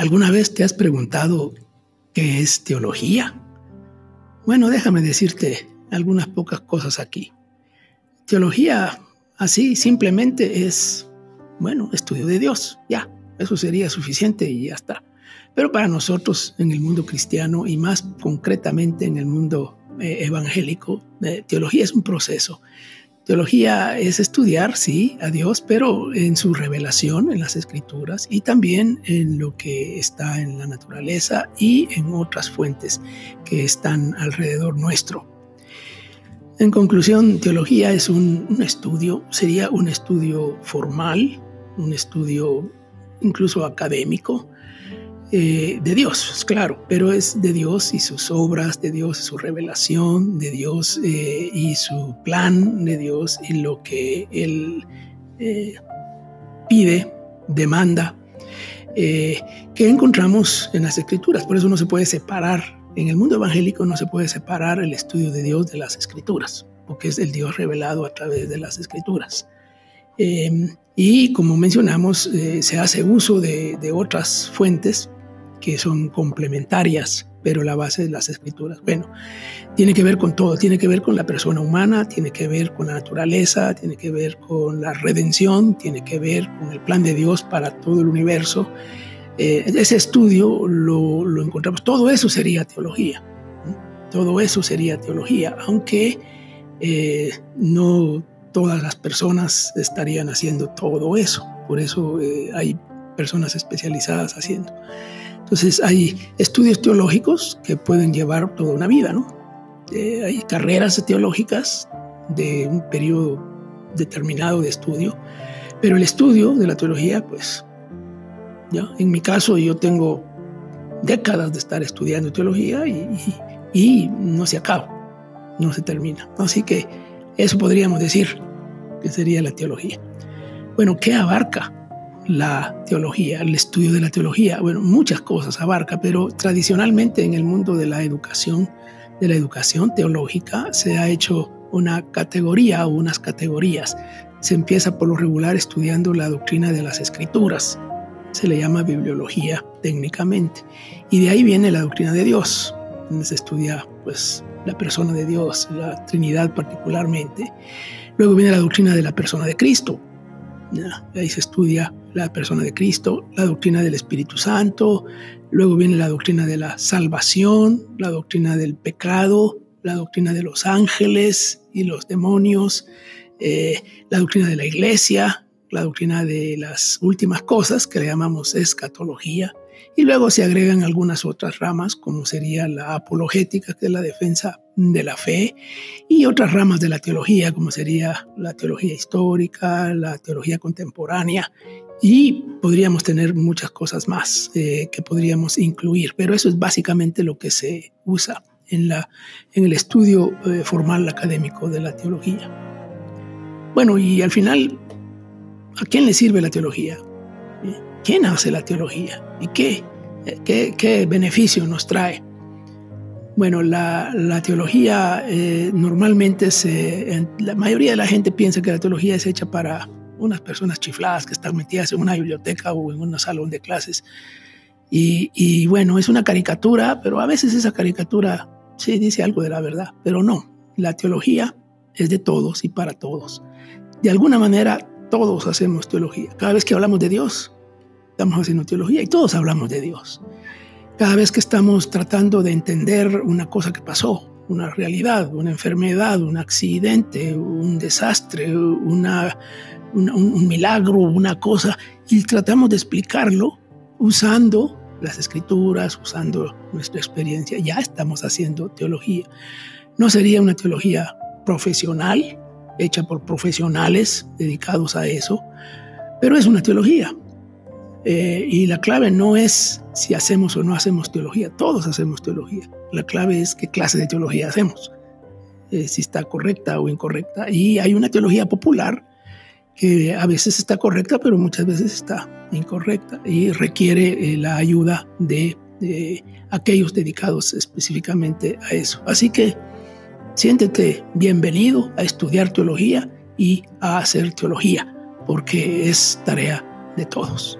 ¿Alguna vez te has preguntado qué es teología? Bueno, déjame decirte algunas pocas cosas aquí. Teología, así simplemente es, bueno, estudio de Dios, ya, eso sería suficiente y ya está. Pero para nosotros en el mundo cristiano y más concretamente en el mundo eh, evangélico, eh, teología es un proceso Teología es estudiar, sí, a Dios, pero en su revelación en las escrituras y también en lo que está en la naturaleza y en otras fuentes que están alrededor nuestro. En conclusión, teología es un, un estudio, sería un estudio formal, un estudio incluso académico, eh, de Dios, claro, pero es de Dios y sus obras, de Dios y su revelación, de Dios eh, y su plan, de Dios y lo que Él eh, pide, demanda, que encontramos en las escrituras. Por eso no se puede separar, en el mundo evangélico no se puede separar el estudio de Dios de las escrituras, porque es el Dios revelado a través de las escrituras. y como mencionamos, se hace uso de, de otras fuentes que son complementarias, pero la base de las escrituras. Bueno, tiene que ver con todo, tiene que ver con la persona humana, tiene que ver con la naturaleza, tiene que ver con la redención, tiene que ver con el plan de Dios para todo el universo. Eh, ese estudio lo, lo, encontramos, todo eso sería teología, todo eso sería teología, aunque eh, no todas las personas estarían haciendo todo eso, por eso eh, hay personas especializadas haciendo. Entonces hay estudios teológicos que pueden llevar toda una vida, ¿no? Eh, hay carreras teológicas de un periodo determinado de estudio, pero el estudio de la teología, pues, ya, en mi caso yo tengo décadas de estar estudiando teología y, no se acaba, no se termina. Así que eso podríamos decir que sería la teología. Bueno, ¿qué abarca la teología, el estudio de la teología. Bueno, muchas cosas abarca, pero tradicionalmente en el mundo de la educación, de la educación teológica, se ha hecho una categoría o unas categorías. Se empieza por lo regular estudiando la doctrina de las escrituras. Se le llama bibliología técnicamente. Y de ahí viene la doctrina de Dios, donde se estudia pues la persona de Dios, la Trinidad particularmente. Luego viene la doctrina de la persona de Cristo, Ahí se estudia la persona de Cristo, la doctrina del Espíritu Santo, luego viene la doctrina de la salvación, la doctrina del pecado, la doctrina de los ángeles y los demonios, eh, la doctrina de la iglesia, la doctrina de las últimas cosas que le llamamos escatología, y luego se agregan algunas otras ramas, como sería la apologética, que es la defensa de la fe, y otras ramas de la teología, como sería la teología histórica, la teología contemporánea, y podríamos tener muchas cosas más eh, que podríamos incluir, pero eso es básicamente lo que se usa en, la, en el estudio eh, formal académico de la teología. Bueno, y al final, ¿a quién le sirve la teología? ¿Quién hace la teología? ¿Y qué, qué, beneficio nos trae? Bueno, la, teología eh, normalmente se, la mayoría de la gente piensa que la teología es hecha para unas personas chifladas que están metidas en una biblioteca o en un salón de clases. Y, y, bueno, es una caricatura, pero a veces esa caricatura sí dice algo de la verdad, pero no. La teología es de todos y para todos. De alguna manera, todos hacemos teología. Cada vez que hablamos de Dios, estamos haciendo teología y todos hablamos de Dios. Cada vez que estamos tratando de entender una cosa que pasó, una realidad, una enfermedad, un accidente, un desastre, una, un, milagro, una cosa, y tratamos de explicarlo usando las escrituras, usando nuestra experiencia, ya estamos haciendo teología. No sería una teología profesional, hecha por profesionales dedicados a eso, pero es una teología. Eh, y la clave no es si hacemos o no hacemos teología, todos hacemos teología. La clave es qué clase de teología hacemos, eh, si está correcta o incorrecta. Y hay una teología popular que a veces está correcta, pero muchas veces está incorrecta y requiere eh, la ayuda de, de aquellos dedicados específicamente a eso. Así que siéntete bienvenido a estudiar teología y a hacer teología, porque es tarea de todos.